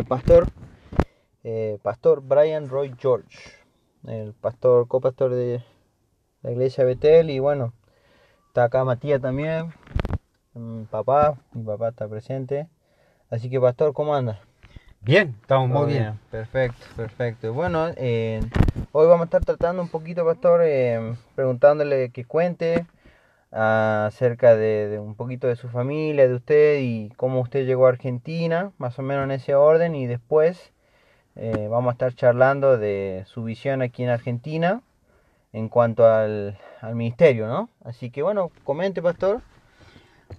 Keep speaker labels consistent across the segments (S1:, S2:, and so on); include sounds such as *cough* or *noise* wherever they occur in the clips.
S1: el pastor, eh, pastor Brian Roy George, el pastor, copastor de la iglesia Betel. Y bueno, está acá Matías también, mi papá, mi papá está presente. Así que, pastor, ¿cómo anda?
S2: Bien, estamos muy bien.
S1: Perfecto, perfecto. Bueno, eh, hoy vamos a estar tratando un poquito, pastor, eh, preguntándole que cuente acerca de, de un poquito de su familia, de usted y cómo usted llegó a Argentina, más o menos en ese orden, y después eh, vamos a estar charlando de su visión aquí en Argentina en cuanto al, al ministerio, ¿no? Así que bueno, comente, pastor.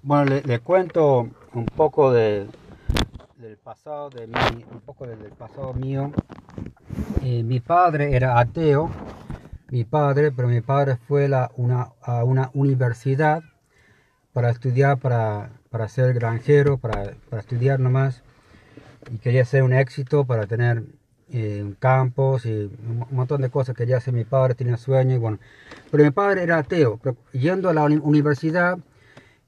S2: Bueno, le, cuento un poco de- del pasado de un poco del, del pasado mío. Eh, mi padre era ateo, mi padre, pero mi padre fue la- una, a una universidad para estudiar, para, para ser granjero, para, para estudiar nomás. Y quería ser un éxito para tener eh, campos y un montón de cosas que quería hacer mi padre, tenía sueños y bueno. Pero mi padre era ateo, pero yendo a la uni- universidad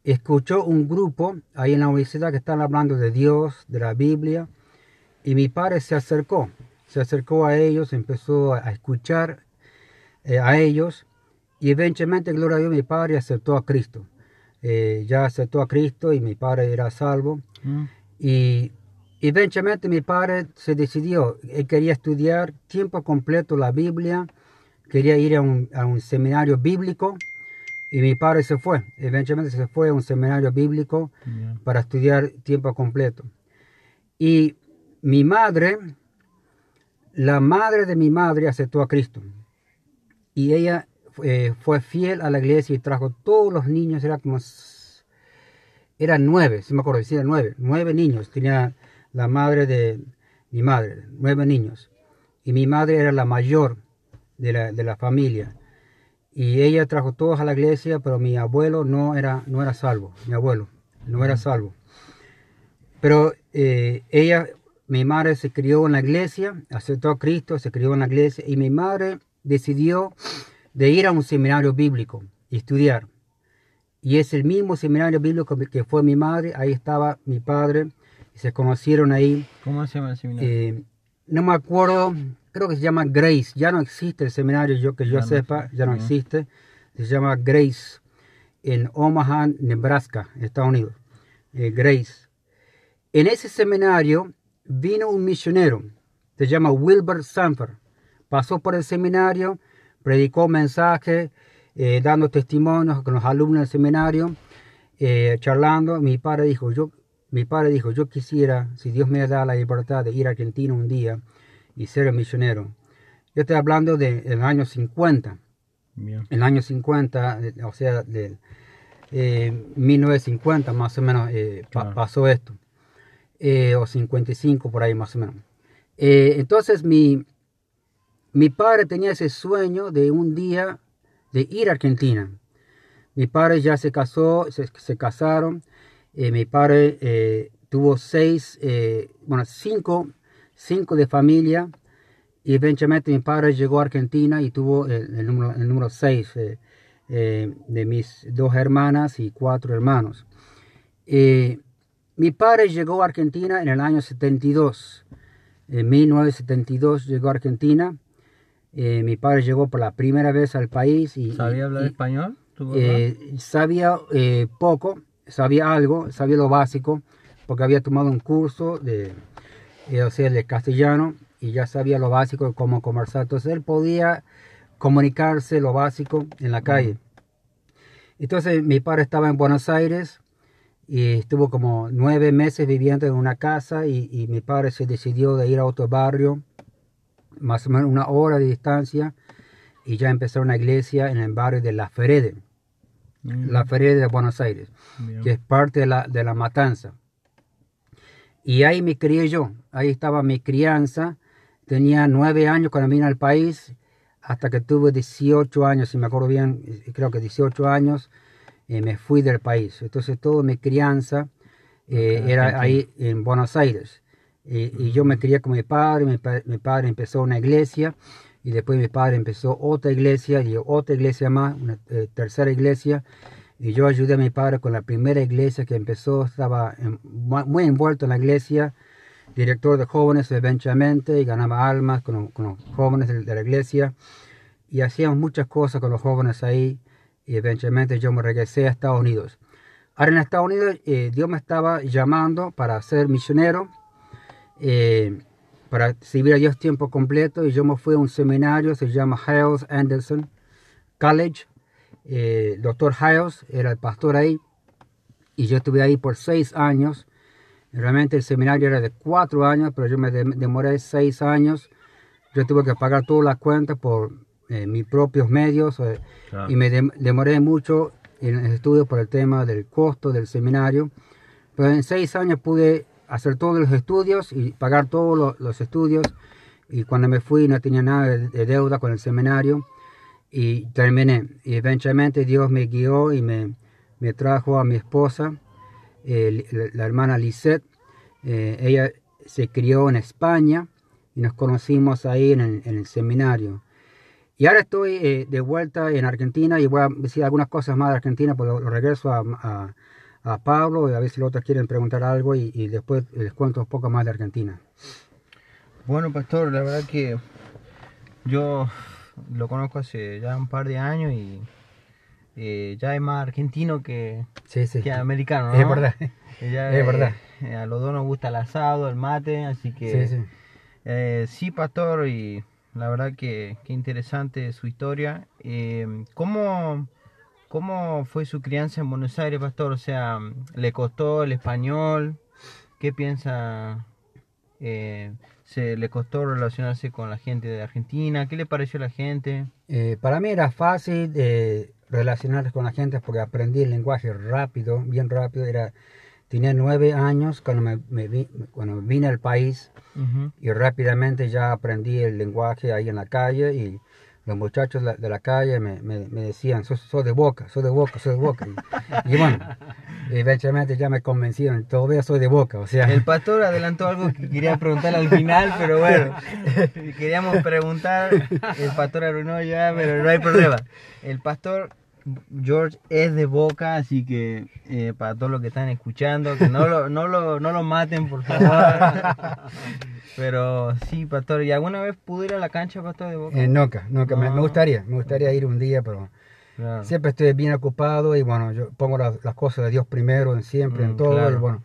S2: escuchó un grupo ahí en la universidad que estaban hablando de Dios, de la Biblia, y mi padre se acercó, se acercó a ellos, empezó a escuchar eh, a ellos, y eventualmente, gloria a Dios, mi padre aceptó a Cristo. Eh, ya aceptó a Cristo y mi padre era salvo. Y eventualmente mi padre se decidió, él quería estudiar tiempo completo la Biblia, quería ir a un, a un seminario bíblico y mi padre se fue, eventualmente se fue a un seminario bíblico para estudiar tiempo completo. Y mi madre, la madre de mi madre aceptó a Cristo. Y ella eh, fue fiel a la iglesia y trajo todos los niños, era como eran nueve, si me acuerdo, sí, eran nueve, nueve niños tenía la madre de mi madre, nueve niños. Y mi madre era la mayor de la, de la familia. Y ella trajo todos a la iglesia, pero mi abuelo no era, no era salvo, mi abuelo no era salvo. Pero eh, ella, mi madre se crió en la iglesia, aceptó a Cristo, se crió en la iglesia, y mi madre decidió de ir a un seminario bíblico y estudiar. Y es el mismo seminario bíblico que fue mi madre, ahí estaba mi padre, y se conocieron ahí.
S1: ¿Cómo se llama el seminario?
S2: Eh, no me acuerdo, creo que se llama Grace, ya no existe el seminario, yo que yo
S1: Ya no
S2: sepa,
S1: existe,
S2: ya no
S1: ya.
S2: existe. Se llama Grace en Omaha, Nebraska, Estados Unidos. Eh, Grace. En ese seminario vino un misionero, se llama Wilbur Sanford. Pasó por el seminario, predicó mensajes, eh, dando testimonios con los alumnos del seminario, eh, charlando. Mi padre dijo, yo, mi padre dijo, yo quisiera, si Dios me da la libertad de ir a Argentina un día y ser misionero. Yo estoy hablando del de, año 50
S1: Bien.
S2: en el año 50, eh, o sea, de eh, 1950 más o menos eh, pa- pasó esto, Eh, o 55 por ahí más o menos. Entonces mi, mi padre tenía ese sueño de un día de ir a Argentina. Mi padre ya se casó, se, casaron, eh, mi padre eh, tuvo seis, eh, bueno, cinco, cinco de familia, y eventualmente mi padre llegó a Argentina y tuvo el, número, el número 6 eh, de mis dos hermanas y cuatro hermanos. Mi padre llegó a Argentina en el año 72. En 1972 llegó a Argentina. Eh, mi padre llegó por la primera vez al país y,
S1: ¿Sabía hablar
S2: y-
S1: español?
S2: eh, sabía eh, poco, sabía algo, sabía lo básico, porque había tomado un curso de, o sea, de castellano y ya sabía lo básico de cómo conversar. Entonces él podía comunicarse lo básico en la calle. Entonces mi padre estaba en Buenos Aires y estuvo como nueve meses viviendo en una casa y, y mi padre se decidió de ir a otro barrio, más o menos una hora de distancia, y ya empezó una iglesia en el barrio de La Ferede,
S1: Mm,
S2: La Ferede de Buenos Aires,
S1: bien.
S2: que es parte de la, de la matanza. Y ahí me crié yo, ahí estaba mi crianza, tenía nueve años cuando vine al país, hasta que tuve 18 años, si me acuerdo bien, creo que 18 años, eh, me fui del país. Entonces toda mi crianza eh, era ahí en Buenos Aires. Y, y yo me crié con mi padre, mi, pa- mi padre empezó una iglesia, y después mi padre empezó otra iglesia, y otra iglesia más, una eh, tercera iglesia, Y yo ayudé a mi padre con la primera iglesia que empezó, estaba muy envuelto en la iglesia, director de jóvenes eventualmente, y ganaba almas con, con los jóvenes de, de la iglesia. Y hacíamos muchas cosas con los jóvenes ahí, y eventualmente yo me regresé a Estados Unidos. Ahora en Estados Unidos eh, Dios me estaba llamando para ser misionero, eh, para servir a Dios tiempo completo, y yo me fui a un seminario, se llama Hiles Anderson College. Eh, doctor Hiles era el pastor ahí, y yo estuve ahí por seis años. Realmente el seminario era de cuatro años, pero yo me dem- demoré seis años. Yo tuve que pagar todas las cuentas por eh, mis propios medios eh,
S1: Claro.
S2: y me dem- demoré mucho en el estudio por el tema del costo del seminario. Pero en seis años pude hacer todos los estudios y pagar todos lo- los estudios. Y cuando me fui no tenía nada de, de deuda con el seminario y terminé. Eventualmente Dios me guió y me, me trajo a mi esposa, la, hermana Lisette. Eh, ella se crió en España y nos conocimos ahí en el, seminario. Y ahora estoy eh, de vuelta en Argentina y voy a decir algunas cosas más de Argentina, pero lo regreso a, a Pablo y a ver si los otros quieren preguntar algo y, y después les cuento un poco más de Argentina.
S1: Bueno, pastor, la verdad que yo lo conozco hace ya un par de años y eh, ya es más argentino que,
S2: Sí, sí.
S1: que americano, ¿no?
S2: Es verdad. *laughs*
S1: Ya,
S2: Es verdad.
S1: eh, a los dos nos gusta el asado, el mate, así que
S2: Sí.
S1: Eh, pastor, y la verdad que, que interesante su historia. Eh, ¿cómo, ¿Cómo fue su crianza en Buenos Aires, pastor? O sea, ¿le costó el español? ¿Qué piensa? Eh, ¿Se le costó relacionarse con la gente de Argentina? ¿Qué le pareció a la gente?
S2: Eh, para mí era fácil eh, relacionarse con la gente porque aprendí el lenguaje rápido, bien rápido. Era, tenía nueve años cuando me, me vi- cuando vine al país
S1: Ujú.
S2: y rápidamente ya aprendí el lenguaje ahí en la calle y los muchachos de la, calle me, me, me decían, sos, sos de boca, sos de boca, sos de boca. Y, y bueno, eventualmente ya me convencieron, todavía soy de boca, o sea...
S1: El pastor adelantó algo que quería preguntar al final, pero bueno, *laughs* queríamos preguntar, el pastor arruinó ya, pero no hay problema. El pastor George es de Boca, así que eh, para todos los que están escuchando, que no lo, no lo, no lo maten, por favor. *laughs* Pero sí, pastor, ¿y alguna vez pudo ir a la cancha, pastor de Boca?
S2: Eh, nunca, nunca, me, me
S1: No.
S2: gustaría, me gustaría ir un día, pero
S1: Claro.
S2: siempre estoy bien ocupado y bueno, yo pongo las, las cosas de Dios primero, en siempre,
S1: Mm,
S2: en todo,
S1: claro.
S2: y bueno,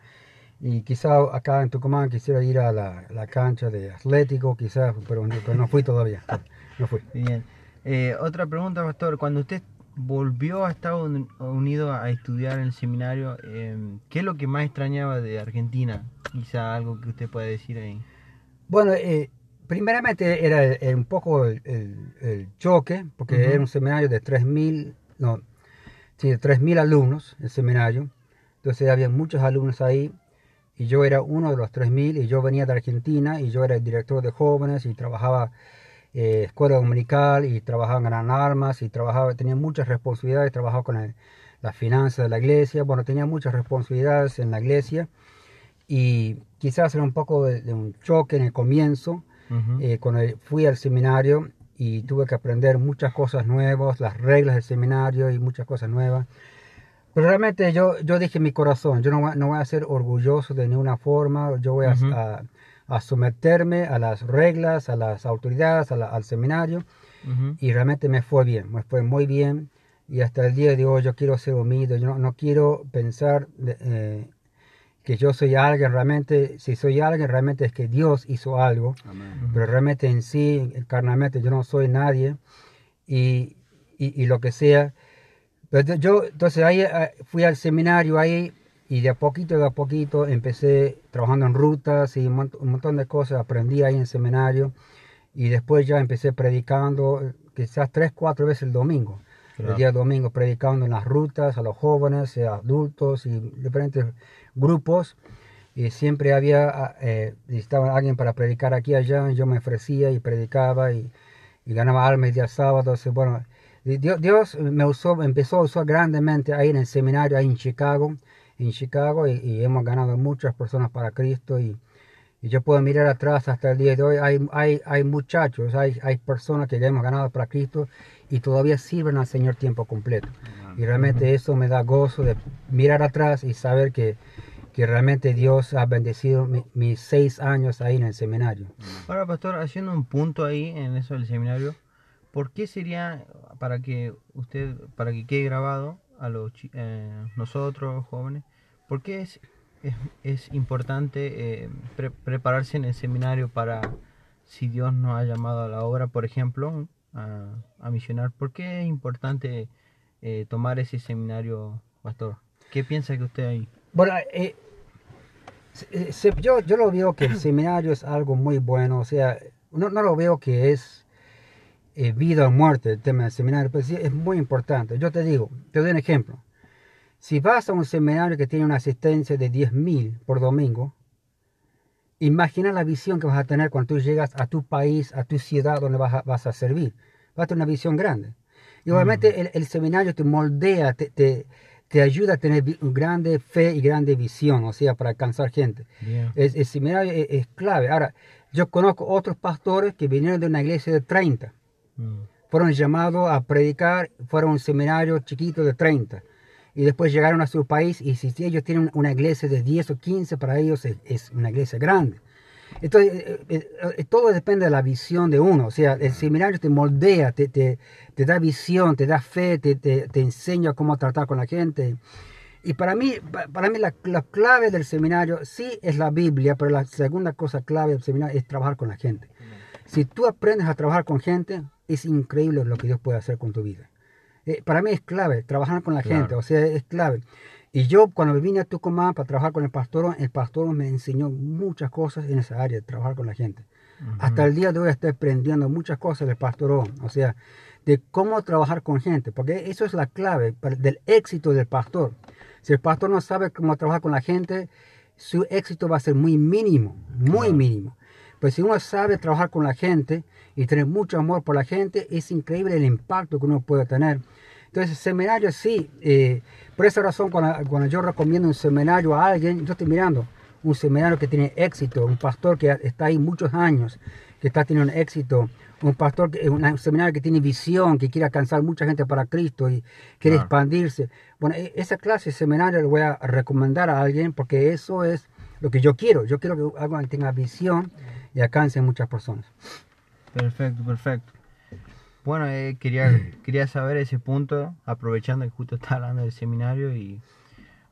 S2: y quizá acá en Tucumán quisiera ir a la, la cancha de Atlético, quizás, pero, pero no fui todavía, *laughs* no fui.
S1: Bien. Eh, otra pregunta, pastor. Cuando usted volvió a Estados Uni- Unidos a estudiar en el seminario, eh, ¿qué es lo que más extrañaba de Argentina? Quizá algo que usted pueda decir ahí.
S2: Bueno, eh, primeramente era eh, un poco el, el- el choque, porque era un seminario de 3.000, no, sí, de 3.000 alumnos, el seminario. Entonces había muchos alumnos ahí y yo era uno de los 3.000 y yo venía de Argentina y yo era el director de jóvenes y trabajaba eh, escuela dominical y trabajaba en Gran Armas y trabajaba, tenía muchas responsabilidades, trabajaba con el- las finanzas de la iglesia, bueno, tenía muchas responsabilidades en la iglesia y quizás era un poco de, de un choque en el comienzo,
S1: Ujú.
S2: eh, cuando fui al seminario y tuve que aprender muchas cosas nuevas, las reglas del seminario y muchas cosas nuevas. Pero realmente yo, yo dije en mi corazón, yo no, no voy a ser orgulloso de ninguna forma, yo voy a,
S1: Ujú.
S2: a- a someterme a las reglas, a las autoridades, a la- al seminario
S1: Ujú.
S2: y realmente me fue bien, me fue muy bien y hasta el día de hoy yo quiero ser humilde, yo no, no quiero pensar de- eh, que yo soy alguien, realmente, si soy alguien, realmente es que Dios hizo algo, pero realmente en sí, carnalmente, yo no soy nadie y, y, y lo que sea. Pero yo, entonces ahí eh, fui al seminario ahí y de a poquito, de a poquito empecé trabajando en rutas y un, mont- un montón de cosas, aprendí ahí en el seminario y después ya empecé predicando quizás tres, cuatro veces el domingo.
S1: Claro.
S2: El día domingo predicando en las rutas a los jóvenes, eh, adultos y diferentes grupos. Y siempre había, ah, eh, necesitaba alguien para predicar aquí y allá. Yo me ofrecía y predicaba y, y ganaba almas el día sábado. Entonces, bueno, Dios, Dios me usó, empezó a usar grandemente ahí en el seminario, ahí en Chicago, en Chicago, y, y hemos ganado muchas personas para Cristo. Y, y yo puedo mirar atrás hasta el día de hoy, hay, hay, hay muchachos, hay, hay personas que ya hemos ganado para Cristo y todavía sirven al Señor tiempo completo. Y realmente eso me da gozo de mirar atrás y saber que, que realmente Dios ha bendecido mi- mis seis años ahí en el seminario.
S1: Ahora, pastor, haciendo un punto ahí en eso del seminario, ¿por qué sería para que usted, para que quede grabado a los eh, nosotros jóvenes, por qué es, es, es importante eh, pre- prepararse en el seminario para si Dios nos ha llamado a la obra, por ejemplo, a, a misionar? ¿Por qué es importante eh, tomar ese seminario, pastor? ¿Qué piensa que usted ahí?
S2: Bueno, eh, yo, yo lo veo que el *clears throat* seminario es algo muy bueno, o sea, no, no lo veo que es eh, vida o muerte el tema del seminario, pero sí es muy importante. Yo te digo, te doy un ejemplo. Si vas a un seminario que tiene una asistencia de 10.000 por domingo, imagina la visión que vas a tener cuando tú llegas a tu país, a tu ciudad donde vas a, vas a servir. Vas a tener una visión grande. Y obviamente el, el seminario te moldea, te, te, te ayuda a tener grande fe y grande visión, o sea, para alcanzar gente.
S1: Bien.
S2: Es- el seminario es, es clave. Ahora, yo conozco otros pastores que vinieron de una iglesia de 30
S1: Mm.
S2: fueron llamados a predicar, fueron a un seminario chiquito de 30. Y después llegaron a su país y si ellos tienen una iglesia de 10 o 15, para ellos es, es una iglesia grande. Entonces, eh, eh, eh, todo depende de la visión de uno. O sea, el seminario te moldea, te, te, te da visión, te da fe, te, te, enseña cómo tratar con la gente. Y para mí, pa- para mí la, la clave del seminario sí es la Biblia, pero la segunda cosa clave del seminario es trabajar con la gente. Si tú aprendes a trabajar con gente, es increíble lo que Dios puede hacer con tu vida. Eh, para mí es clave trabajar con la
S1: Claro.
S2: gente, o sea, es clave. Y yo cuando me vine a Tucumán para trabajar con el pastor, el pastor me enseñó muchas cosas en esa área de trabajar con la gente. Hasta el día de hoy estoy aprendiendo muchas cosas del pastor, o sea, de cómo trabajar con gente, porque eso es la clave para- del éxito del pastor. Si el pastor no sabe cómo trabajar con la gente, su éxito va a ser muy mínimo, muy mínimo. Pero si uno sabe trabajar con la gente y tener mucho amor por la gente, es increíble el impacto que uno puede tener. Entonces, seminario sí. eh, por esa razón, cuando, cuando yo recomiendo un seminario a alguien, yo estoy mirando un seminario que tiene éxito, un pastor que está ahí muchos años, que está teniendo éxito, un pastor, que, un seminario que tiene visión, que quiere alcanzar mucha gente para Cristo y quiere
S1: Claro.
S2: expandirse. Bueno, e- esa clase de seminario le voy a recomendar a alguien porque eso es lo que yo quiero. Yo quiero que alguien tenga visión y alcance muchas personas.
S1: Perfecto, perfecto. Bueno, eh, quería, *laughs* quería saber ese punto, aprovechando que justo está hablando del seminario y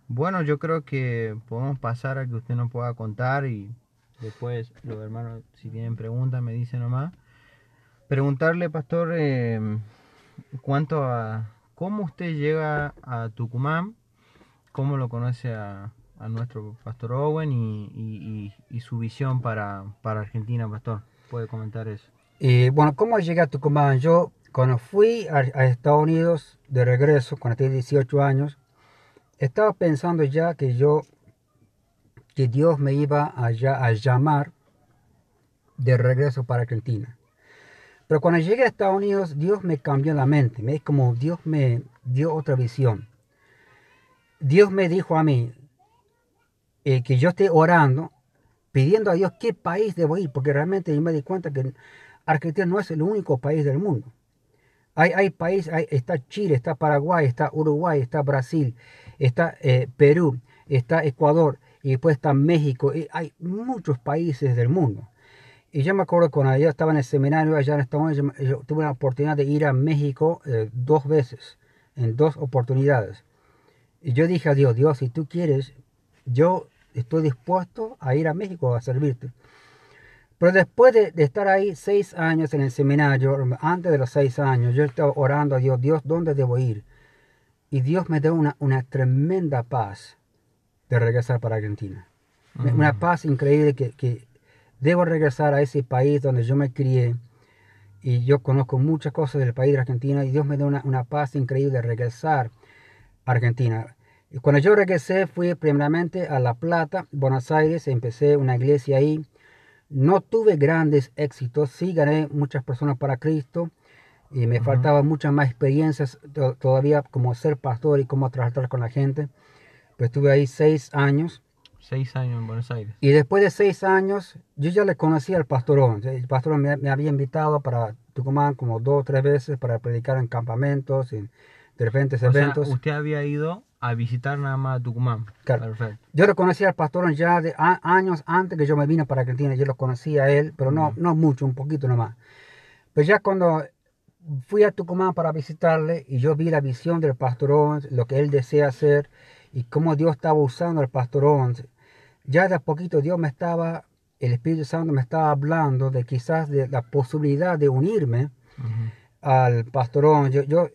S1: bueno, yo creo que podemos pasar a que usted nos pueda contar y después los hermanos, si tienen preguntas, me dicen nomás. Preguntarle, pastor, eh, cuánto a cómo usted llega a Tucumán, cómo lo conoce a, a nuestro pastor Owen y, y- y- y su visión para, para Argentina, pastor. ¿Puede comentar eso?
S2: Y bueno, ¿cómo llegué a Tucumán? Yo cuando fui a, Estados Unidos de regreso, cuando tenía 18 años, estaba pensando ya que yo, que Dios me iba allá a llamar de regreso para Argentina. Pero cuando llegué a Estados Unidos, Dios me cambió la mente. Me, como Dios me dio otra visión. Dios me dijo a mí eh, que yo esté orando, pidiendo a Dios qué país debo ir, porque realmente yo me di cuenta que Argentina no es el único país del mundo. Hay, hay países, está Chile, está Paraguay, está Uruguay, está Brasil, está eh, Perú, está Ecuador y después está México. y hay muchos países del mundo. Y yo me acuerdo cuando yo estaba en el seminario allá en Estados Unidos, yo, yo tuve la oportunidad de ir a México eh, dos veces, en dos oportunidades. Y yo dije a Dios, Dios, si tú quieres, yo estoy dispuesto a ir a México a servirte. Pero después de, de estar ahí seis años en el seminario, antes de los seis años, yo estaba orando a Dios, Dios, ¿dónde debo ir? Y Dios me dio una, una tremenda paz de regresar para Argentina. Me- Una
S1: Mm.
S2: paz increíble que, que debo regresar a ese país donde yo me crié. Y yo conozco muchas cosas del país de Argentina y Dios me dio una, una paz increíble de regresar a Argentina. Y cuando yo regresé fui primeramente a La Plata, Buenos Aires, empecé una iglesia ahí. No tuve grandes éxitos, sí gané muchas personas para Cristo y me
S1: Ujú.
S2: faltaban muchas más experiencias to- todavía como ser pastor y cómo tratar con la gente. Pues estuve ahí seis años
S1: Seis años en Buenos Aires.
S2: y después de seis años yo ya le conocía al pastor Owen. El pastor Owen me, me había invitado para Tucumán como dos o tres veces para predicar en campamentos, en diferentes
S1: O sea,
S2: eventos.
S1: usted había ido a visitar nada más a Tucumán.
S2: Claro.
S1: Perfecto.
S2: Yo lo conocí al pastor ya de a- años antes que yo me vine para Argentina. Yo lo conocía a él, pero no, no mucho, un poquito nomás. Pero ya cuando fui a Tucumán para visitarle y yo vi la visión del pastor Owens, lo que él desea hacer y cómo Dios estaba usando al pastor Owens, ya de a poquito Dios me estaba, el Espíritu Santo me estaba hablando de quizás de la posibilidad de unirme al pastor Owens. Yo, yo,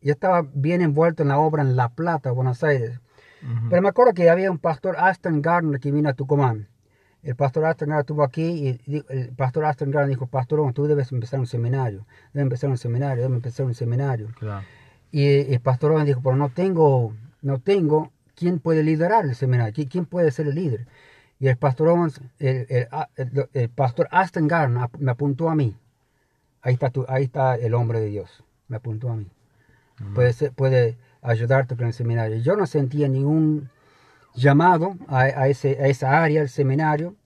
S2: yo estaba bien envuelto en la obra en La Plata, Buenos Aires.
S1: Ujú.
S2: Pero me acuerdo que había un pastor Aston Gardner que vino a Tucumán. El pastor Aston Gardner estuvo aquí y el pastor Aston Gardner dijo, pastor, tú debes empezar un seminario, debes empezar un seminario, debes empezar un seminario.
S1: Claro.
S2: Y el pastor Owen dijo, pero no tengo, no tengo, ¿quién puede liderar el seminario? ¿Qui- ¿Quién puede ser el líder? Y el pastor Owens, el, el- el- el pastor Aston Gardner me apuntó a mí. Ahí está, tu- ahí está el hombre de Dios, me apuntó a mí puede, ayudarte con el seminario. Yo no sentía ningún llamado a, a ese, a esa área, el seminario,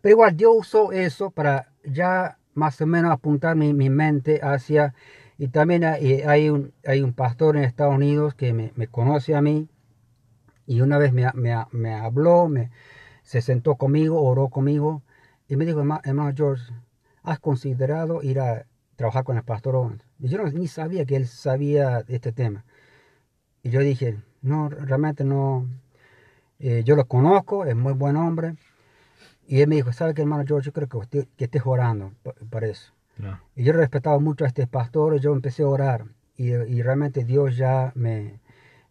S2: pero igual Dios usó eso para ya más o menos apuntar mi, mi mente hacia, y también hay, hay un, hay un pastor en Estados Unidos que me, me conoce a mí, y una vez me, me, me habló, me, se sentó conmigo, oró conmigo, y me dijo, "Herma- hermano George, ¿has considerado ir a trabajar con el pastor Owens? Yo no, ni sabía que él sabía de este tema. Y yo dije, no, realmente no. Eh, yo lo conozco, es muy buen hombre. Y él me dijo, ¿sabe qué, hermano George? Yo creo que, usted, que estés orando pa- para eso. Y yo respetaba mucho a este pastor, y yo empecé a orar. Y, y realmente Dios ya me,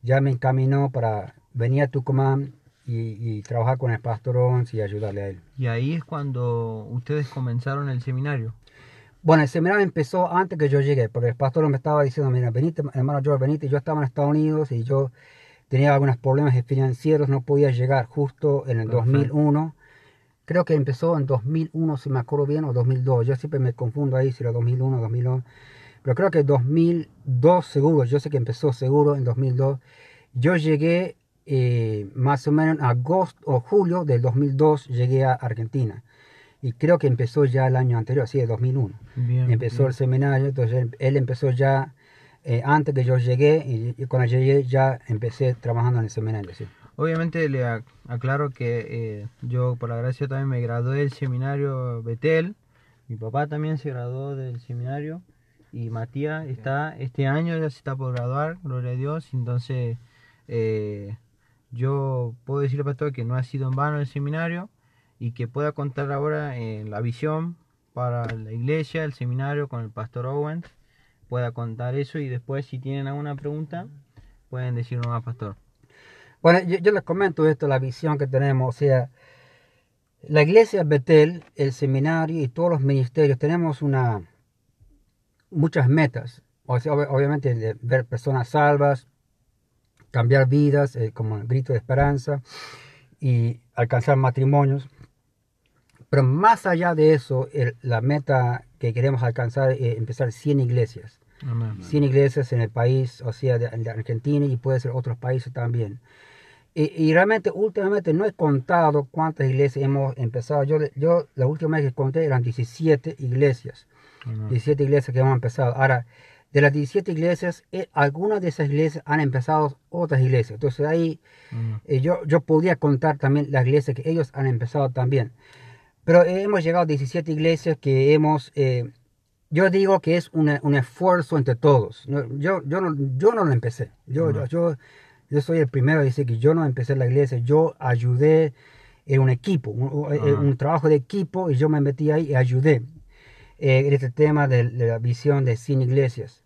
S2: ya me encaminó para venir a Tucumán y, y trabajar con el pastor Owens y ayudarle a él.
S1: Y ahí es cuando ustedes comenzaron el seminario.
S2: Bueno, el seminario empezó antes que yo llegué, porque el pastor me estaba diciendo, mira, venite, hermano George, venite. Yo estaba en Estados Unidos y yo tenía algunos problemas financieros, no podía llegar justo en el
S1: Perfecto.
S2: 2001. Creo que empezó en 2001, si me acuerdo bien, o 2002. Yo siempre me confundo ahí si era 2001 o 2002. Pero creo que 2002 seguro, yo sé que empezó seguro en 2002. Yo llegué eh, más o menos en agosto o julio del 2002, llegué a Argentina. Y creo que empezó ya el año anterior, sí, el 2001
S1: Bien.
S2: empezó
S1: bien.
S2: el seminario, entonces él, empezó ya eh, antes que yo llegué y, y cuando llegué ya empecé trabajando en el seminario. Sí.
S1: Obviamente le ac- aclaro que eh, yo por la gracia también me gradué del seminario Betel. Mi papá también se graduó del seminario. Y Matías está, este año ya se está por graduar, gloria a Dios. Entonces eh, yo puedo decirle, pastor, que no ha sido en vano el seminario y que pueda contar ahora en la visión para la iglesia, el seminario con el pastor Owens. Pueda contar eso y después si tienen alguna pregunta pueden decirlo más, pastor.
S2: Bueno, yo, les comento esto, la visión que tenemos, o sea, la iglesia Betel, el seminario y todos los ministerios, tenemos una muchas metas, o sea, ob- obviamente ver personas salvas, cambiar vidas, eh, como grito de esperanza, y alcanzar matrimonios. Pero más allá de eso, el- la meta que queremos alcanzar es empezar 100 iglesias.
S1: Amén.
S2: 100 iglesias en el país, o sea, de, de Argentina y puede ser otros países también. Y, y realmente, últimamente no he contado cuántas iglesias hemos empezado. Yo, yo la última vez que conté eran 17 iglesias.
S1: Amén.
S2: 17 iglesias que hemos empezado. Ahora, de las 17 iglesias, eh, algunas de esas iglesias han empezado otras iglesias. Entonces ahí eh, yo, yo podría contar también las iglesias que ellos han empezado también. Pero eh, hemos llegado a 17 iglesias que hemos... eh, yo digo que es una- un esfuerzo entre todos. Yo, yo, no, yo no lo empecé. Yo, yo,
S1: Ajá.
S2: yo, yo soy el primero a decir que yo no empecé la iglesia. Yo ayudé en un equipo, un, un-
S1: Ajá.
S2: un trabajo de equipo y yo me metí ahí y ayudé eh, en este tema de, de la visión de 100 iglesias.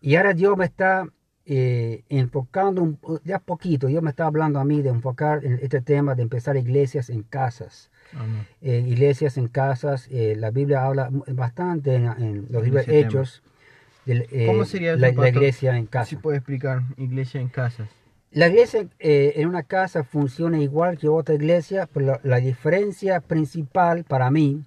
S2: Y ahora Dios me está eh, enfocando un, ya poquito, Dios me está hablando a mí de enfocar en este tema de empezar iglesias en casas.
S1: Amén.
S2: Eh, iglesias en casas, eh, la Biblia habla bastante en, en los
S1: En
S2: libros Hechos. del, eh,
S1: ¿Cómo sería eso,
S2: la, la iglesia en
S1: Si
S2: casa?
S1: puede explicar, iglesia en casas.
S2: La iglesia eh, en una casa funciona igual que otra iglesia, pero la, la diferencia principal para mí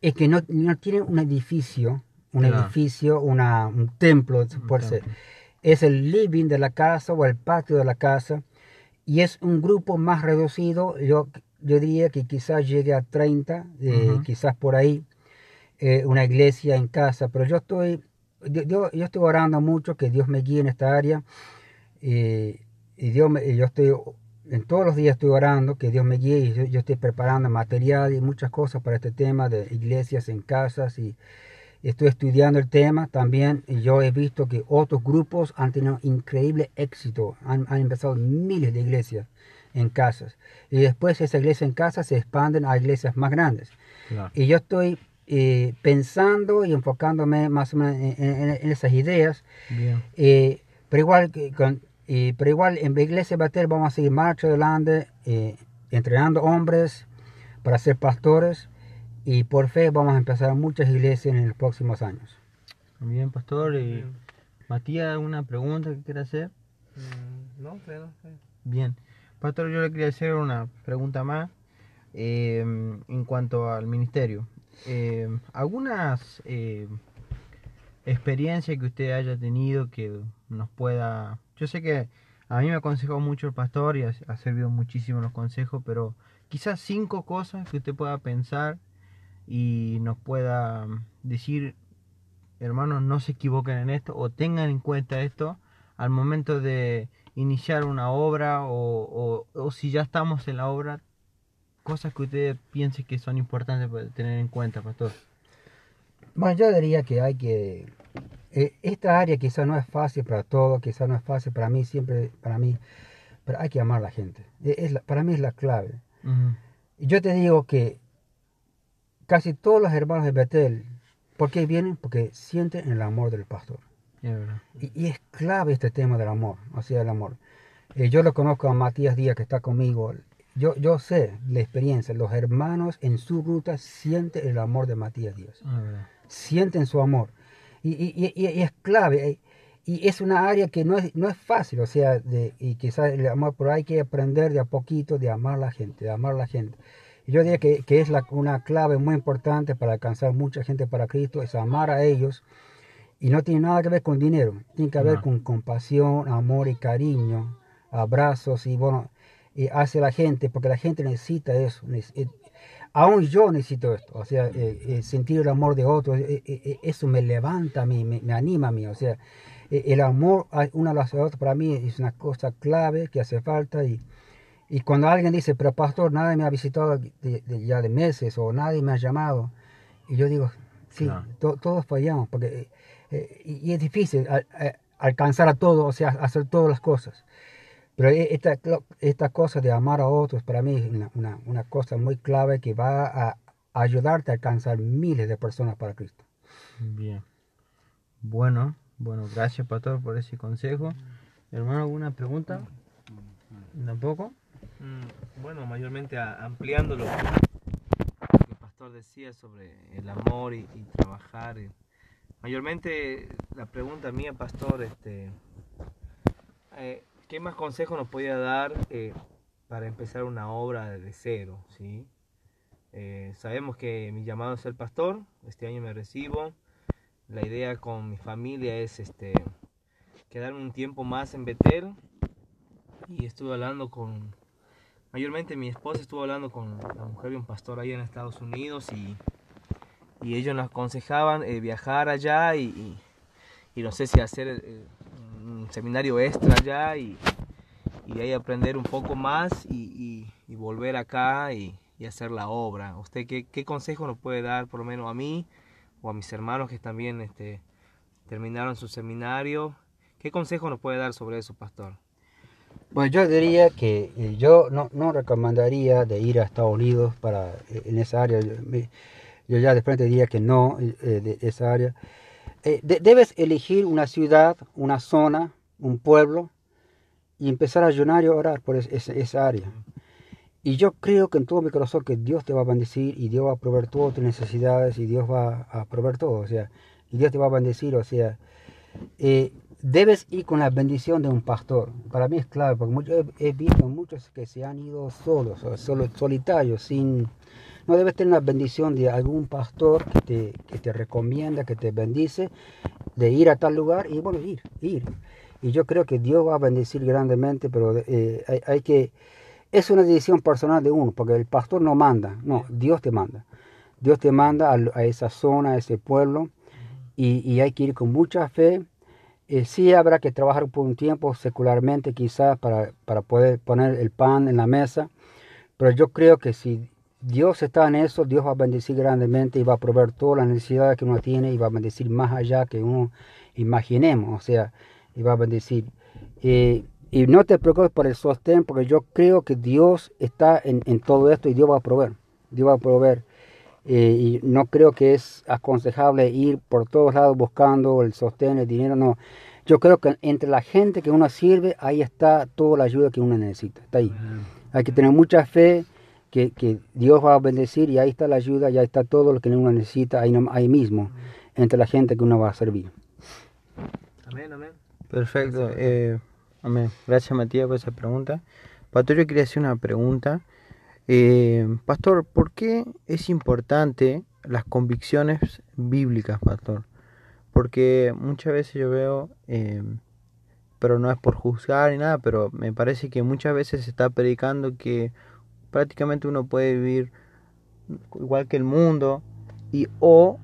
S2: es que no, no tiene un edificio, un
S1: Claro.
S2: edificio, una, un templo, por ser.
S1: templo.
S2: Es el living de la casa o el patio de la casa y es un grupo más reducido. Yo, yo diría que quizás llegue a 30, eh, quizás por ahí, eh, una iglesia en casa, pero yo estoy yo, yo estoy orando mucho que Dios me guíe en esta área. y Dios me, yo estoy, en todos los días estoy orando que Dios me guíe y yo, estoy preparando material y muchas cosas para este tema de iglesias en casas y estoy estudiando el tema también y yo he visto que otros grupos han tenido increíble éxito, han, han empezado miles de iglesias en casas y después esa iglesia en casa se expanden a iglesias más grandes. Y yo estoy eh, pensando y enfocándome más o menos en, esas ideas. Eh, pero igual pero igual en la iglesia Batel vamos a seguir marcha adelante, eh, entrenando hombres para ser pastores y por fe vamos a empezar muchas iglesias en los próximos años.
S1: Bien, pastor. y Matías, ¿alguna pregunta que quiera hacer?
S3: Mm, no, creo.
S1: Bien. Pastor, yo le quería hacer una pregunta más en cuanto al ministerio. Eh, algunas eh, experiencias que usted haya tenido que nos pueda... Yo sé que a mí me aconsejó mucho el pastor y ha, servido muchísimo los consejos, pero quizás cinco cosas que usted pueda pensar y nos pueda decir, hermanos, no se equivoquen en esto o tengan en cuenta esto al momento de iniciar una obra o, o si ya estamos en la obra, cosas que usted piense que son importantes para tener en cuenta, pastor?
S2: Bueno, yo diría que hay que... Eh, esta área quizá no es fácil para todos, quizá no es fácil para mí, siempre para mí, pero hay que amar a la gente. E, es para mí es la clave. Y yo te digo que casi todos los hermanos de Betel, ¿por qué vienen? Porque sienten el amor del pastor. Y, es clave este tema del amor, o sea, el amor. Eh, yo lo conozco a Matías Díaz, que está conmigo, yo, yo sé la experiencia, los hermanos en su ruta sienten el amor de Matías. Ah, sienten su amor. Y, y, y, es clave. Eh, y es una área que no es, no es fácil, o sea, de, y quizás el amor, pero hay que aprender de a poquito de amar a la gente, de amar a la gente. Y yo diría que, que es la, una clave muy importante para alcanzar mucha gente para Cristo, es amar a ellos. Y no tiene nada que ver con dinero, tiene que ver con compasión, amor y cariño, abrazos y bueno, eh, hacia la gente, porque la gente necesita eso. Eh, aún yo necesito esto, o sea, eh, sentir el amor de otros, eso me levanta a mí, me, anima a mí, o sea, el amor una a las otras para mí es una cosa clave que hace falta y, y cuando alguien dice, pero pastor, nadie me ha visitado ya de meses o nadie me ha llamado, y yo digo, sí, todos fallamos, porque y, es difícil alcanzar a todos, o sea, hacer todas las cosas. Pero e, esta, esta cosa de amar a otros para mí es una, una, cosa muy clave que va a ayudarte a alcanzar miles de personas para Cristo.
S1: Bien. Bueno, bueno, gracias Pastor por ese consejo. Hermano, ¿alguna pregunta? ¿Tampoco?
S3: Mm, bueno, mayormente ampliando lo que el pastor decía sobre el amor y, trabajar. Mayormente la pregunta mía, pastor, este, eh, ¿Qué más consejo nos podía dar eh, para empezar una obra de cero? ¿sí? Eh, sabemos que mi llamado es ser pastor, este año me recibo. La idea con mi familia es este, quedarme un tiempo más en Betel. Y estuve hablando con, mayormente mi esposa estuvo hablando con la mujer de un pastor ahí en Estados Unidos y, y ellos nos aconsejaban eh, viajar allá y, y, no sé si hacer seminario extra allá y, y ahí aprender un poco más y, volver acá y, hacer la obra. ¿Usted qué, qué, consejo nos puede dar, por lo menos a mí o a mis hermanos que también este, terminaron su seminario? ¿Qué consejo nos puede dar sobre eso, pastor?
S2: Bueno, yo diría que eh, yo no, no recomendaría de ir a Estados Unidos para eh, en esa área. Yo, ya de frente diría que no eh, de esa área. debes elegir una ciudad, una zona un pueblo y empezar a ayunar y orar por esa área. Y yo creo que en todo mi corazón que Dios te va a bendecir y Dios va a proveer todas tus necesidades y Dios va a proveer todo, o sea, y Dios te va a bendecir, o sea, eh, debes ir con la bendición de un pastor. Para mí es clave, porque he, visto muchos que se han ido solos, solo, solitarios, sin... No debes tener la bendición de algún pastor que te, que te recomienda, que te bendice, de ir a tal lugar y bueno, ir, ir. Y yo creo que Dios va a bendecir grandemente, pero eh, hay, que... Es una decisión personal de uno, porque el pastor no manda, no, Dios te manda. Dios te manda a, esa zona, a ese pueblo, y, y hay que ir con mucha fe. Eh, sí habrá que trabajar por un tiempo secularmente quizás para, para poder poner el pan en la mesa, pero yo creo que si Dios está en eso, Dios va a bendecir grandemente y va a proveer todas las necesidades que uno tiene y va a bendecir más allá que uno imaginemos, o sea, y va a bendecir. Eh, y no te preocupes por el sostén, porque yo creo que Dios está en, en todo esto y Dios va a proveer. Dios va a proveer. Eh, y no creo que es aconsejable ir por todos lados buscando el sostén, el dinero, no. Yo creo que entre la gente que uno sirve, ahí está toda la ayuda que uno necesita. Está ahí. Hay que tener mucha fe que, que Dios va a bendecir y ahí está la ayuda, ya está todo lo que uno necesita ahí, no- ahí mismo, entre la gente que uno va a servir.
S3: Amén, amén.
S1: Perfecto. eh, amén. Gracias Matías por esa pregunta. Pastor, yo quería hacer una pregunta. Eh, pastor, ¿por qué es importante las convicciones bíblicas, Pastor? Porque muchas veces yo veo, eh, pero no es por juzgar ni nada, pero me parece que muchas veces se está predicando que prácticamente uno puede vivir igual que el mundo y o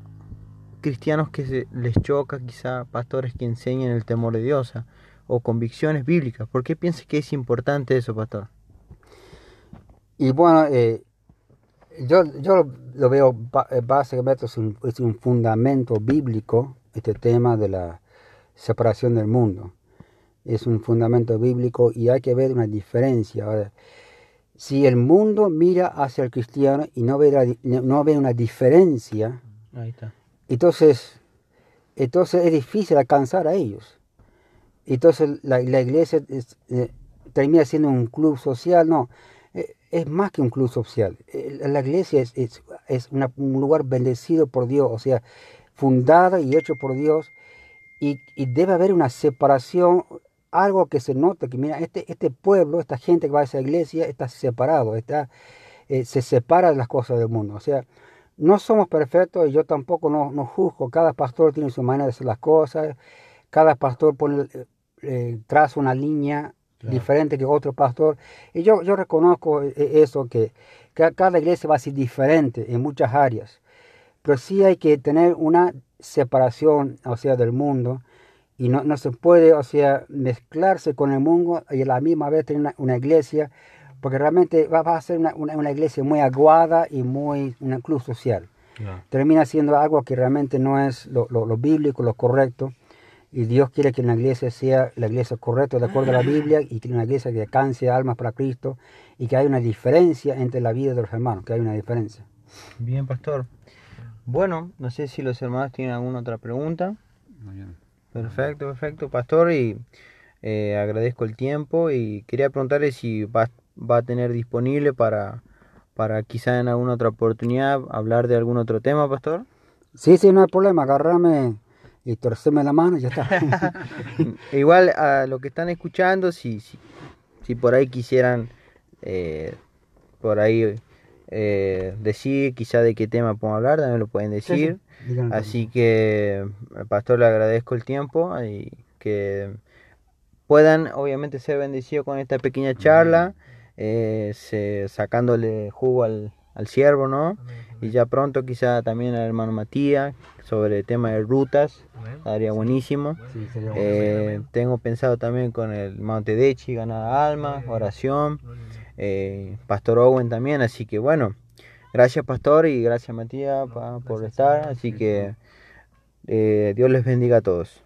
S1: cristianos que se les choca, quizá pastores que enseñen el temor de Dios o convicciones bíblicas. ¿Por qué piensas que es importante eso, pastor?
S2: Y bueno, eh, yo, yo lo veo eh, básicamente es un, es un fundamento bíblico, este tema de la separación del mundo. Es un fundamento bíblico y hay que ver una diferencia. Si el mundo mira hacia el cristiano y no ve, la di- no ve una diferencia,
S1: Ahí está.
S2: entonces, entonces es difícil alcanzar a ellos. Entonces la, la iglesia es, eh, termina siendo un club social, no, eh, es más que un club social. Eh, La iglesia es, es, es una- un lugar bendecido por Dios, o sea, fundada y hecho por Dios, y, y debe haber una separación, algo que se note, que mira, este, este pueblo, esta gente que va a esa iglesia está separado, está, eh, se separa de las cosas del mundo, o sea, no somos perfectos y yo tampoco no, no juzgo. Cada pastor tiene su manera de hacer las cosas. Cada pastor pone, eh, eh, traza una línea
S1: Claro.
S2: diferente que otro pastor. Y yo, yo reconozco eso, que, que cada iglesia va a ser diferente en muchas áreas. Pero sí hay que tener una separación, o sea, del mundo. Y no, no se puede, o sea, mezclarse con el mundo y a la misma vez tener una, una iglesia, porque realmente va, va a ser una, una, una iglesia muy aguada y muy un club social termina siendo algo que realmente no es lo, lo- lo bíblico, lo correcto. Y Dios quiere que la iglesia sea la iglesia correcta de acuerdo a la Biblia y que una iglesia que alcance almas para Cristo y que hay una diferencia entre la vida de los hermanos, que hay una diferencia.
S1: Bien, pastor. Bueno, no sé si los hermanos tienen alguna otra pregunta. Perfecto, perfecto, pastor. Y eh, agradezco el tiempo y quería preguntarle si va, va a tener disponible para, para quizá en alguna otra oportunidad hablar de algún otro tema, pastor.
S2: Sí, sí, no hay problema, agarrame y torcerme la mano y ya está. *laughs*
S1: Igual a lo que están escuchando, si, si, si por ahí quisieran eh, por ahí eh, decir quizá de qué tema podemos hablar, también lo pueden decir.
S2: sí.
S1: Así que pastor le agradezco el tiempo y que puedan obviamente ser bendecidos con esta pequeña charla, eh, se- sacándole jugo al, al siervo, ¿no? Y ya pronto quizá también al hermano Matías sobre el tema de rutas, estaría buenísimo. Eh, tengo pensado también con el Monte Dechi, Ganada Alma, oración, eh, Pastor Owen también, así que bueno, gracias Pastor y gracias Matías pa- por estar, así que eh, Dios les bendiga a todos.